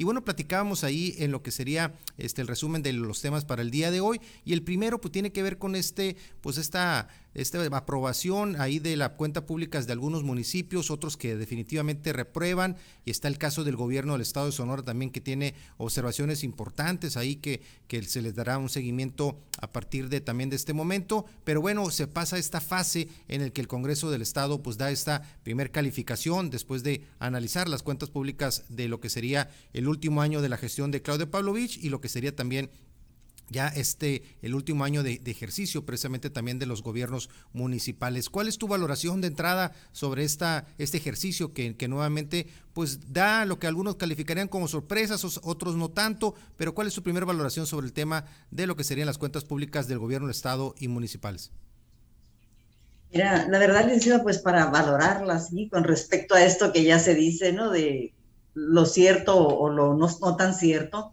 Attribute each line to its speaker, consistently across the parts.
Speaker 1: Y bueno, platicábamos ahí en lo que sería este el resumen de los temas para el día de hoy. Y el primero, pues tiene que ver con este, pues esta esta aprobación ahí de la cuenta pública de algunos municipios, otros que definitivamente reprueban, y está el caso del gobierno del estado de Sonora también que tiene observaciones importantes ahí que, que se les dará un seguimiento a partir de también de este momento, pero bueno, se pasa esta fase en el que el Congreso del Estado pues da esta primer calificación después de analizar las cuentas públicas de lo que sería el último año de la gestión de Claudio Pavlovich y lo que sería también ya este, el último año de, ejercicio precisamente también de los gobiernos municipales. ¿Cuál es tu valoración de entrada sobre esta, este ejercicio que, que nuevamente pues da lo que algunos calificarían como sorpresas, otros no tanto, pero cuál es su primera valoración sobre el tema de lo que serían las cuentas públicas del gobierno del Estado y municipales?
Speaker 2: Mira, la verdad, digo, pues para valorarlas, ¿sí? con respecto a esto que ya se dice, ¿no? De lo cierto o lo no tan cierto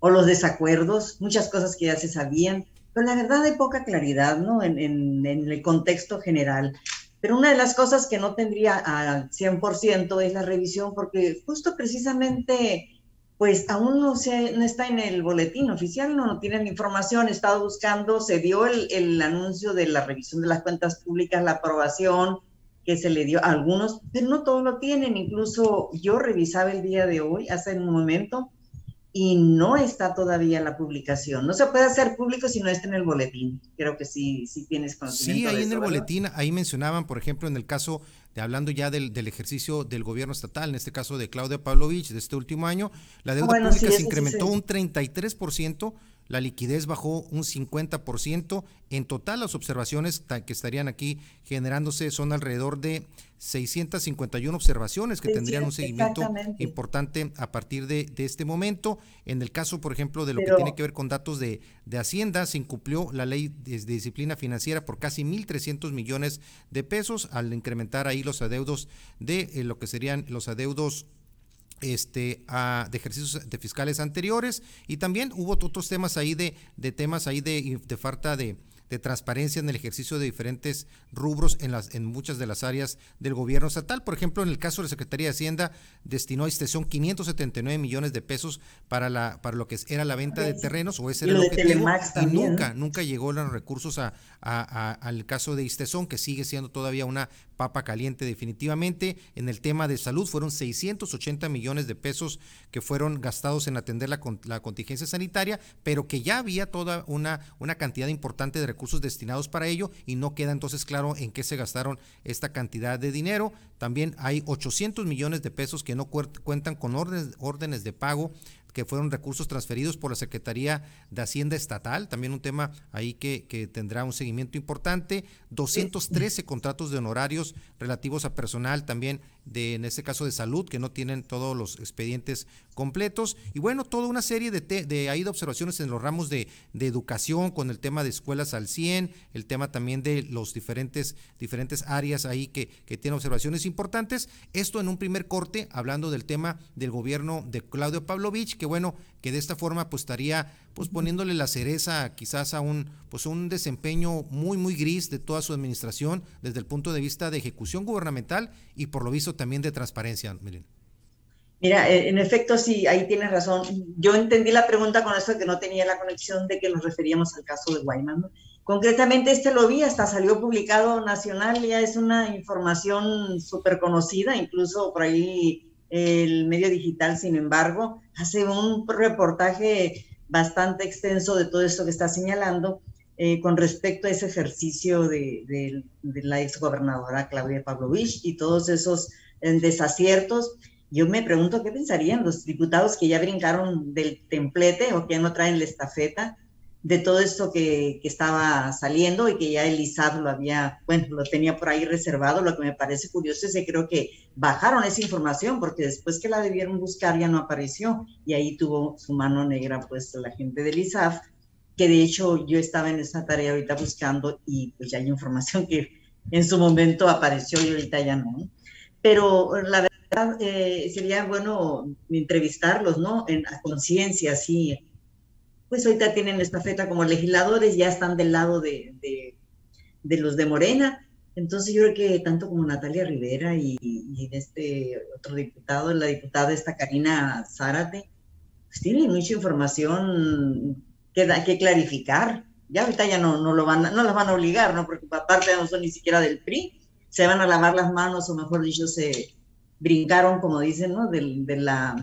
Speaker 2: o los desacuerdos, muchas cosas que ya se sabían, pero la verdad hay poca claridad, ¿no? En, en, el contexto general. Pero una de las cosas que no tendría al 100% es la revisión, porque justo precisamente, pues aún no, se, no está en el boletín oficial, no, no tienen información, he estado buscando, se dio el, el anuncio de la revisión de las cuentas públicas, la aprobación que se le dio a algunos, pero no todos lo tienen. Incluso yo revisaba el día de hoy, hace un momento, y no está todavía la publicación. No se puede hacer público si no está en el boletín. Creo que sí, sí tienes conocimiento.
Speaker 1: Sí, ahí en el boletín, ahí mencionaban, por ejemplo, en el caso de hablando ya del, ejercicio del gobierno estatal, en este caso de Claudia Pavlovich, de este último año, la deuda pública se incrementó un 33% la liquidez bajó un 50%. En total, las observaciones que estarían aquí generándose son alrededor de 651 observaciones que tendrían un seguimiento importante a partir de, este momento. En el caso, por ejemplo, de lo que tiene que ver con datos de, Hacienda, se incumplió la ley de, disciplina financiera por casi 1.300 millones de pesos al incrementar ahí los adeudos de eh, lo que serían los adeudos este, de ejercicios de fiscales anteriores. Y también hubo otros temas ahí de, de temas ahí de, de falta de, de transparencia en el ejercicio de diferentes rubros en, las, en muchas de las áreas del gobierno estatal. Por ejemplo, en el caso de la Secretaría de Hacienda, destinó a extensión 579 millones de pesos para, la, para lo que era la venta de terrenos, o ese era el objetivo, y nunca, nunca llegó los recursos a, al caso de Istezón, que sigue siendo todavía una papa caliente definitivamente. En el tema de salud fueron 680 millones de pesos que fueron gastados en atender la, la contingencia sanitaria, pero que ya había toda una, una cantidad importante de recursos destinados para ello y no queda entonces claro en qué se gastaron esta cantidad de dinero. También hay 800 millones de pesos que no cuentan con órdenes, órdenes de pago que fueron recursos transferidos por la Secretaría de Hacienda Estatal, también un tema ahí que, que tendrá un seguimiento importante, 213 contratos de honorarios relativos a personal también de, en este caso de salud, que no tienen todos los expedientes completos, y bueno, toda una serie de, de ahí de observaciones en los ramos de, de, educación, con el tema de escuelas al 100, el tema también de los diferentes, diferentes áreas ahí que, que tienen observaciones importantes. Esto en un primer corte, hablando del tema del gobierno de Claudio Pavlovich, que bueno, que de esta forma pues estaría pues poniéndole la cereza quizás a un pues un desempeño muy muy gris de toda su administración desde el punto de vista de ejecución gubernamental y por lo visto también de transparencia, Miren.
Speaker 2: Mira, eh, en efecto, sí, ahí tienes razón. Yo entendí la pregunta con eso que no tenía la conexión de que nos referíamos al caso de Guayman. Concretamente, este lo vi, hasta salió publicado nacional, ya es una información súper conocida, incluso por ahí el medio digital, sin embargo, hace un reportaje bastante extenso de todo esto que está señalando eh, con respecto a ese ejercicio de, de, de la exgobernadora Claudia Pavlovich y todos esos eh, desaciertos. Yo me pregunto qué pensarían los diputados que ya brincaron del templete o que ya no traen la estafeta de todo esto que, que, estaba saliendo y que ya el ISAB lo había, bueno, lo tenía por ahí reservado. Lo que me parece curioso es que creo que bajaron esa información porque después que la debieron buscar ya no apareció y ahí tuvo su mano negra pues la gente del ISAF, que de hecho yo estaba en esa tarea ahorita buscando y pues ya hay información que en su momento apareció y ahorita ya no. Pero la verdad eh, sería bueno entrevistarlos, ¿no? En, a conciencia, sí pues ahorita tienen esta feta como legisladores, ya están del lado de, de, los de Morena. Entonces yo creo que tanto como Natalia Rivera y, este otro diputado, la diputada esta Karina Zárate, pues tienen mucha información que, da, que clarificar. Ya ahorita ya no, no, lo van, no las van a obligar, ¿no? Porque aparte no son ni siquiera del PRI, se van a lavar las manos, o mejor dicho, se brincaron, como dicen, ¿no? Del, de la,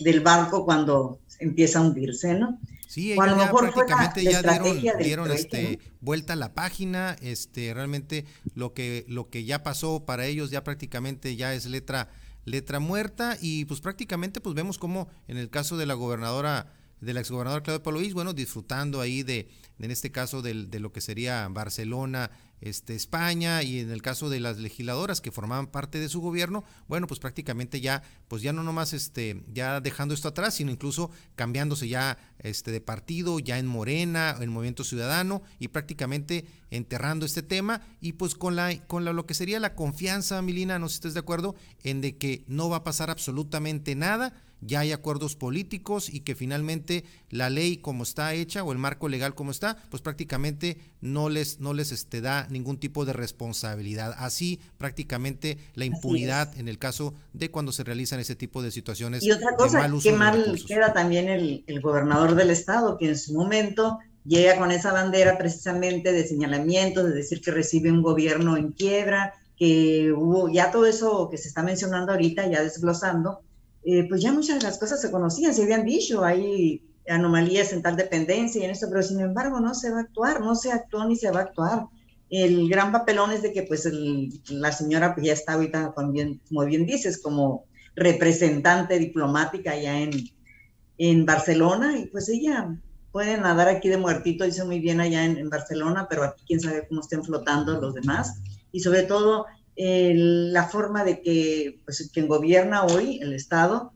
Speaker 2: del barco cuando empieza a hundirse, ¿no?
Speaker 1: Sí, ellos ya prácticamente ya dieron, dieron este, vuelta a la página, este, realmente lo que, lo que ya pasó para ellos ya prácticamente ya es letra, letra muerta y pues prácticamente pues vemos como en el caso de la gobernadora del exgobernador Claudio Pablo bueno, disfrutando ahí de, en este caso de lo que sería Barcelona, este, España y en el caso de las legisladoras que formaban parte de su gobierno, bueno, pues prácticamente ya, pues ya no nomás este, ya dejando esto atrás, sino incluso cambiándose ya este, de partido, ya en Morena, en Movimiento Ciudadano y prácticamente enterrando este tema. Y pues con la, con lo que sería la confianza, Milina, no sé si estés de acuerdo, en de que no va a pasar absolutamente nada ya hay acuerdos políticos y que finalmente la ley como está hecha o el marco legal como está, pues prácticamente no les, no les este, da ningún tipo de responsabilidad. Así prácticamente la impunidad en el caso de cuando se realizan ese tipo de situaciones.
Speaker 2: Y otra cosa, que mal queda también el, el gobernador del estado, que en su momento llega con esa bandera precisamente de señalamiento, de decir que recibe un gobierno en quiebra, que hubo ya todo eso que se está mencionando ahorita, ya desglosando, eh, pues ya muchas de las cosas se conocían, se habían dicho, hay anomalías en tal dependencia y en eso, pero sin embargo no se va a actuar, no se actuó ni se va a actuar. El gran papelón es de que pues la señora ya está ahorita, como bien, como bien dices, como representante diplomática ya en, en Barcelona y pues ella puede nadar aquí de muertito, dice muy bien allá en, en Barcelona, pero aquí quién sabe cómo estén flotando los demás. Y sobre todo la forma de que pues, quien gobierna hoy, el Estado,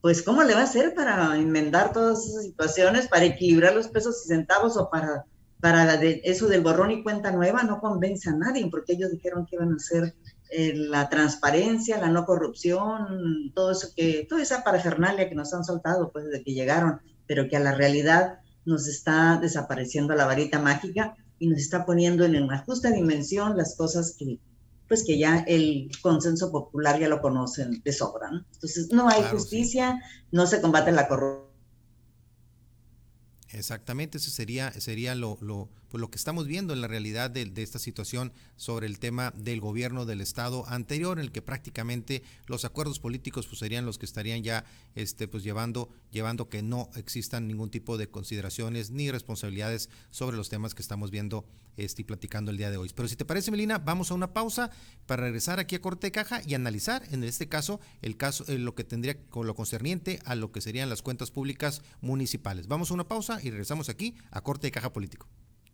Speaker 2: pues cómo le va a hacer para enmendar todas esas situaciones, para equilibrar los pesos y centavos o para, para eso del borrón y cuenta nueva, no convence a nadie, porque ellos dijeron que iban a hacer eh, la transparencia, la no corrupción, todo eso que, toda esa parafernalia que nos han soltado pues desde que llegaron, pero que a la realidad nos está desapareciendo la varita mágica y nos está poniendo en una justa dimensión las cosas que, pues que ya el consenso popular ya lo conocen de sobra. ¿no? Entonces, no hay justicia, no se combate la corrupción.
Speaker 1: Exactamente, eso sería, sería lo, lo, pues lo que estamos viendo en la realidad de, esta situación sobre el tema del gobierno del Estado anterior, en el que prácticamente los acuerdos políticos pues, serían los que estarían ya este, pues, llevando, llevando que no existan ningún tipo de consideraciones ni responsabilidades sobre los temas que estamos viendo este, y platicando el día de hoy. Pero si te parece, Melina, vamos a una pausa para regresar aquí a Corte de Caja y analizar en este caso el caso, eh, lo que tendría con lo concerniente a lo que serían las cuentas públicas municipales. Vamos a una pausa y regresamos aquí a Corte de Caja Político.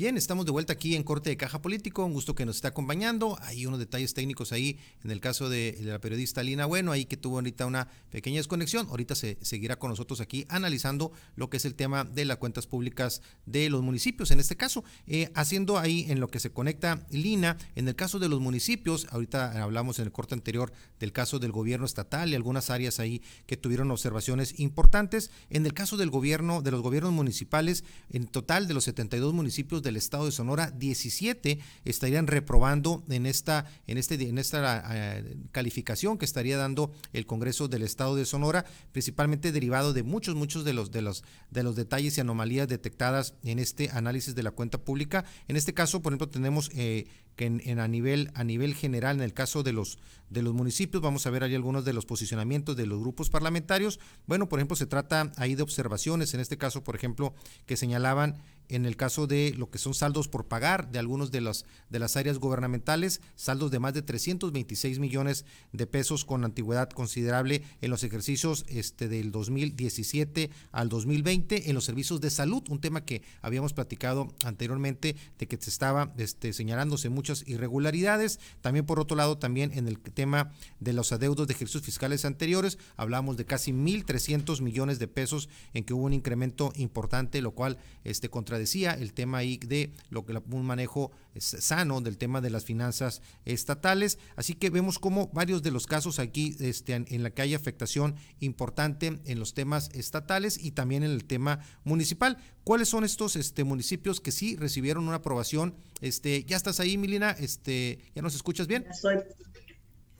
Speaker 1: Bien, estamos de vuelta aquí en Corte de Caja Político. Un gusto que nos esté acompañando. Hay unos detalles técnicos ahí en el caso de, la periodista Lina Bueno, ahí que tuvo ahorita una pequeña desconexión. Ahorita se seguirá con nosotros aquí analizando lo que es el tema de las cuentas públicas de los municipios. En este caso, eh, haciendo ahí en lo que se conecta Lina, en el caso de los municipios, ahorita hablamos en el corte anterior del caso del gobierno estatal y algunas áreas ahí que tuvieron observaciones importantes. En el caso del gobierno, de los gobiernos municipales, en total de los 72 municipios de del estado de Sonora, 17 estarían reprobando en esta, en este, en esta eh, calificación que estaría dando el Congreso del estado de Sonora, principalmente derivado de muchos, muchos de los, de los, de los detalles y anomalías detectadas en este análisis de la cuenta pública. En este caso, por ejemplo, tenemos eh, que en, a nivel a nivel general en el caso de los de los municipios vamos a ver ahí algunos de los posicionamientos de los grupos parlamentarios bueno por ejemplo se trata ahí de observaciones en este caso por ejemplo que señalaban en el caso de lo que son saldos por pagar de algunos de las de las áreas gubernamentales, saldos de más de 326 millones de pesos con antigüedad considerable en los ejercicios este del 2017 al 2020 en los servicios de salud, un tema que habíamos platicado anteriormente de que se estaba este, señalándose muchas irregularidades, también por otro lado también en el tema de los adeudos de ejercicios fiscales anteriores, hablamos de casi 1.300 millones de pesos en que hubo un incremento importante, lo cual este contra decía, el tema ahí de lo que un manejo sano del tema de las finanzas estatales. Así que vemos como varios de los casos aquí este, en la que hay afectación importante en los temas estatales y también en el tema municipal. ¿Cuáles son estos este, municipios que sí recibieron una aprobación? Este, ¿Ya estás ahí, Milina? Este, ¿Ya nos escuchas bien?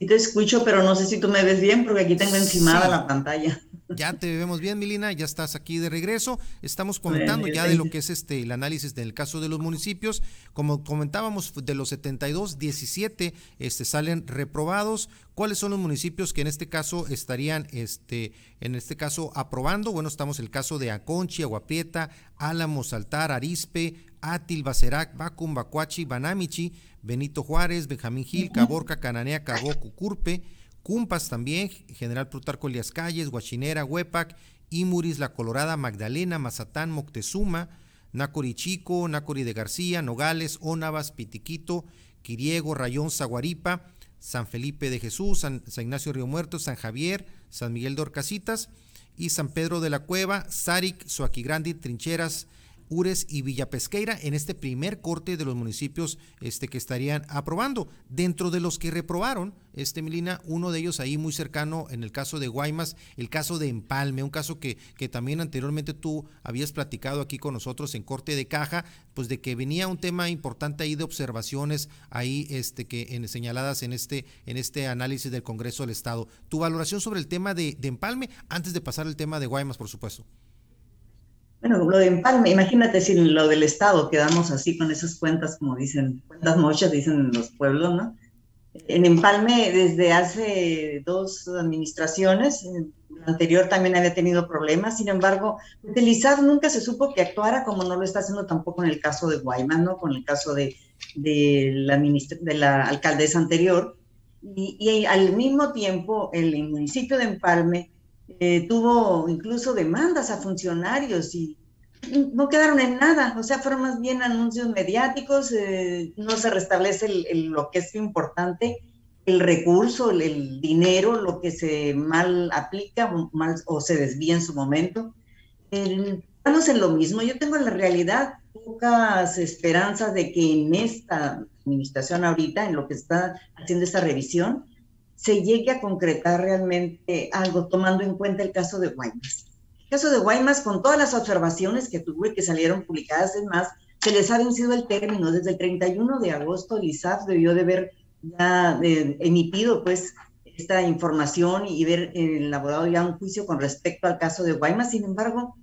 Speaker 2: Sí te escucho, pero no sé si tú me ves bien porque aquí tengo encimada la pantalla.
Speaker 1: Ya te vemos bien, Milina, ya estás aquí de regreso. Estamos comentando ya de lo que es este el análisis del caso de los municipios. Como comentábamos, de los 72, 17 este, salen reprobados. ¿Cuáles son los municipios que en este caso estarían, este, en este caso, aprobando? Bueno, estamos el caso de Aconchi, Aguaprieta, Álamo, Saltar, Arispe, Atil, Bacerac, Bacum, Bacuachi, Banamichi, Benito Juárez, Benjamín Gil, Caborca, Cananea, Cabo, Cucurpe. Cumpas también, General Plutarco Elias Calles, Huachinera, Huepac, Imuris, La Colorada, Magdalena, Mazatán, Moctezuma, Nácori Chico, Nácori de García, Nogales, Ónavas, Pitiquito, Quiriego, Rayón, Zaguaripa, San Felipe de Jesús, San, Ignacio Río Muerto, San Javier, San Miguel de Orcasitas y San Pedro de la Cueva, Saric, Suaquigrandi, Trincheras, Ures y Villapesqueira en este primer corte de los municipios este, que estarían aprobando. Dentro de los que reprobaron, este Milina, uno de ellos ahí muy cercano en el caso de Guaymas, el caso de Empalme, un caso que, que también anteriormente tú habías platicado aquí con nosotros en corte de caja, pues de que venía un tema importante ahí de observaciones ahí este, que señaladas en este, en este análisis del Congreso del Estado. Tu valoración sobre el tema de, de Empalme antes de pasar al tema de Guaymas, por supuesto.
Speaker 2: Bueno, lo de Empalme, imagínate si lo del Estado quedamos así con esas cuentas, como dicen, cuentas mochas, dicen los pueblos, ¿no? En Empalme, desde hace dos administraciones, la anterior también había tenido problemas, sin embargo, utilizar nunca se supo que actuara como no lo está haciendo tampoco en el caso de Guaymas, ¿no? Con el caso de, de, la, de la alcaldesa anterior. Y, y, al mismo tiempo, el municipio de Empalme eh, tuvo incluso demandas a funcionarios y no quedaron en nada, o sea, fueron más bien anuncios mediáticos, eh, no se restablece lo que es importante, el recurso, el, dinero, lo que se mal aplica mal, o se desvía en su momento. Estamos en lo mismo, yo tengo en la realidad pocas esperanzas de que en esta administración ahorita, en lo que está haciendo esta revisión, se llegue a concretar realmente algo, tomando en cuenta el caso de Guaymas. El caso de Guaymas, con todas las observaciones que tuve que salieron publicadas, es más, se les ha vencido el término. Desde el 31 de agosto, el ISAF debió de haber ya eh, emitido pues esta información y ver elaborado ya un juicio con respecto al caso de Guaymas. Sin embargo,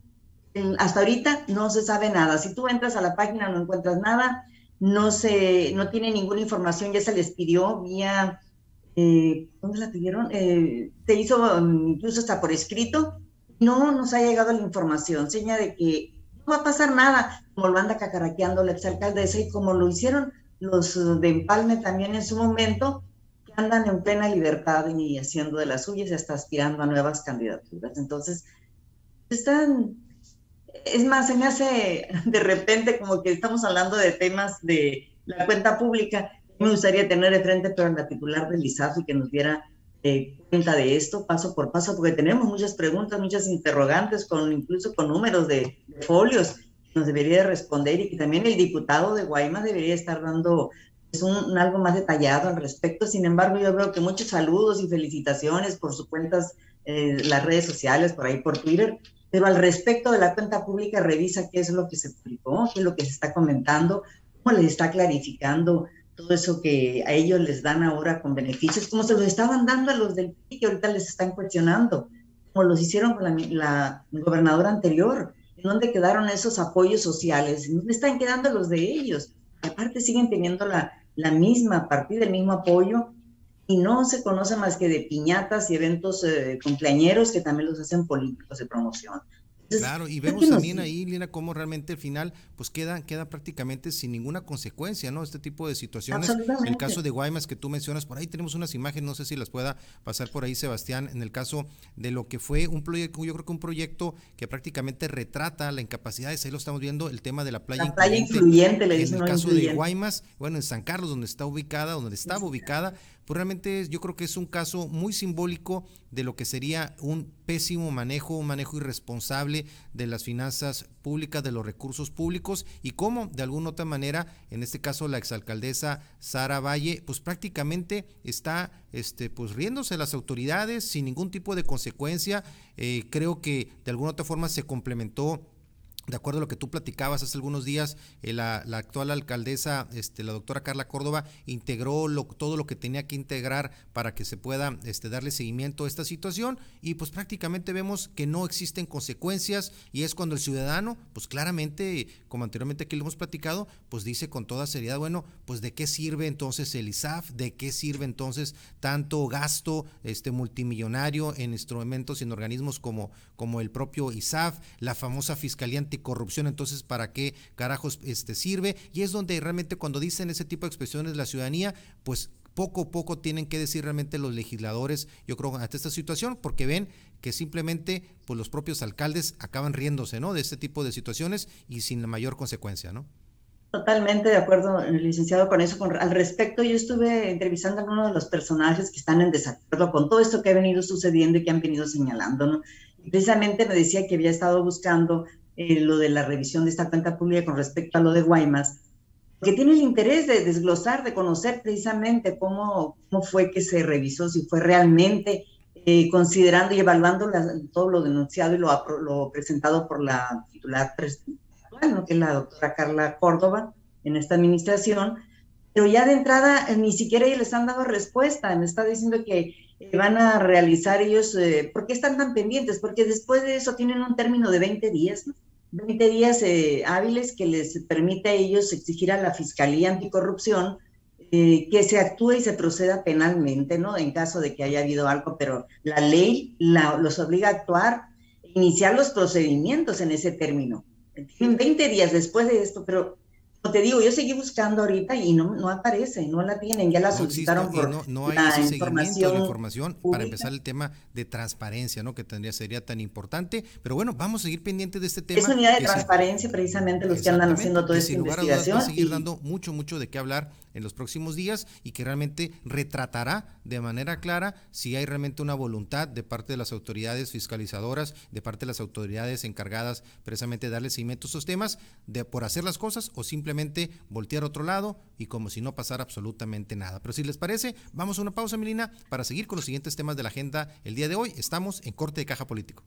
Speaker 2: hasta ahorita no se sabe nada. Si tú entras a la página no encuentras nada, no se, no tiene ninguna información, ya se les pidió vía eh, ¿dónde la pidieron? Eh, se hizo um, incluso hasta por escrito, no nos ha llegado la información, seña de que no va a pasar nada, como lo anda cacaraqueando la exalcaldesa y como lo hicieron los uh, de Empalme también en su momento, que andan en plena libertad y haciendo de las suyas y hasta aspirando a nuevas candidaturas. Entonces, están, es más, se me hace de repente como que estamos hablando de temas de la cuenta pública me gustaría tener de frente, pero la titular del ISAF y que nos diera eh, cuenta de esto paso por paso, porque tenemos muchas preguntas, muchas interrogantes, con incluso con números de, folios que nos debería responder y que también el diputado de Guaymas debería estar dando es pues, un, algo más detallado al respecto. Sin embargo, yo veo que muchos saludos y felicitaciones por sus cuentas, eh, las redes sociales, por ahí por Twitter, pero al respecto de la cuenta pública, revisa qué es lo que se publicó, qué es lo que se está comentando, cómo les está clarificando todo eso que a ellos les dan ahora con beneficios, como se los estaban dando a los del PRI, que ahorita les están cuestionando, como los hicieron con la, gobernadora anterior, en dónde quedaron esos apoyos sociales, dónde están quedando los de ellos. Aparte siguen teniendo la, la misma partida, el mismo apoyo, y no se conoce más que de piñatas y eventos eh, cumpleañeros que también los hacen políticos de promoción.
Speaker 1: Claro, y vemos también ahí, Lina, cómo realmente al final pues queda, queda prácticamente sin ninguna consecuencia, ¿no? Este tipo de situaciones. El caso de Guaymas que tú mencionas, por ahí tenemos unas imágenes, no sé si las pueda pasar por ahí Sebastián, en el caso de lo que fue un proyecto, yo creo que un proyecto que prácticamente retrata la incapacidad, ahí lo estamos viendo, el tema de la playa,
Speaker 2: la playa incluyente, le
Speaker 1: en el caso de Guaymas, bueno, en San Carlos, donde está ubicada, donde estaba ubicada, pues realmente yo creo que es un caso muy simbólico de lo que sería un pésimo manejo, un manejo irresponsable de las finanzas públicas, de los recursos públicos y cómo de alguna otra manera, en este caso la exalcaldesa Sara Valle, pues prácticamente está este, pues riéndose las autoridades sin ningún tipo de consecuencia. Eh, creo que de alguna otra forma se complementó de acuerdo a lo que tú platicabas hace algunos días, eh, la, actual alcaldesa, este, la doctora Carla Córdoba, integró todo lo que tenía que integrar para que se pueda este, darle seguimiento a esta situación. Y pues prácticamente vemos que no existen consecuencias y es cuando el ciudadano, pues claramente, como anteriormente aquí lo hemos platicado, pues dice con toda seriedad, bueno, pues de qué sirve entonces el ISAF, de qué sirve entonces tanto gasto este, multimillonario en instrumentos y en organismos como, como el propio ISAF, la famosa Fiscalía corrupción, entonces ¿para qué carajos este, sirve? Y es donde realmente cuando dicen ese tipo de expresiones la ciudadanía, pues poco a poco tienen que decir realmente los legisladores, yo creo, ante esta situación, porque ven que simplemente pues los propios alcaldes acaban riéndose, ¿no? De este tipo de situaciones y sin la mayor consecuencia, ¿no?
Speaker 2: Totalmente de acuerdo, licenciado, con eso. al respecto, yo estuve entrevistando a uno de los personajes que están en desacuerdo con todo esto que ha venido sucediendo y que han venido señalando, ¿no? Precisamente me decía que había estado buscando eh, lo de la revisión de esta cuenta pública con respecto a lo de Guaymas, que tiene el interés de desglosar, de conocer precisamente cómo, fue que se revisó, si fue realmente eh, considerando y evaluando todo lo denunciado y lo, presentado por la titular bueno, que es la doctora Carla Córdoba en esta administración, pero ya de entrada eh, ni siquiera ellos les han dado respuesta, me está diciendo que van a realizar ellos, ¿por qué están tan pendientes? Porque después de eso tienen un término de 20 días, ¿no? 20 días eh, hábiles que les permite a ellos exigir a la Fiscalía Anticorrupción eh, que se actúe y se proceda penalmente, ¿no? En caso de que haya habido algo, pero la ley los obliga a actuar, iniciar los procedimientos en ese término. Tienen 20 días después de esto, pero te digo, yo seguí buscando ahorita y no, no aparece, no la tienen, ya la solicitaron por
Speaker 1: no, no hay la ese información, de la información para empezar el tema de transparencia, ¿no? Que tendría sería tan importante, pero bueno, vamos a seguir pendientes de este tema.
Speaker 2: Es unidad de transparencia precisamente los que andan haciendo toda esta investigación.
Speaker 1: va a seguir dando mucho, mucho de qué hablar en los próximos días y que realmente retratará de manera clara si hay realmente una voluntad de parte de las autoridades fiscalizadoras, de parte de las autoridades encargadas precisamente de darle seguimiento a estos temas, de por hacer las cosas o simplemente voltear a otro lado y como si no pasara absolutamente nada. Pero si les parece, vamos a una pausa, Milina, para seguir con los siguientes temas de la agenda el día de hoy. Estamos en corte de caja político.